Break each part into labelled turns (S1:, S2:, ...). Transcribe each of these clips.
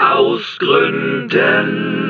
S1: Ausgründen.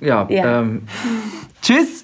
S2: Ja,
S3: Ja.
S2: Ähm, tschüss!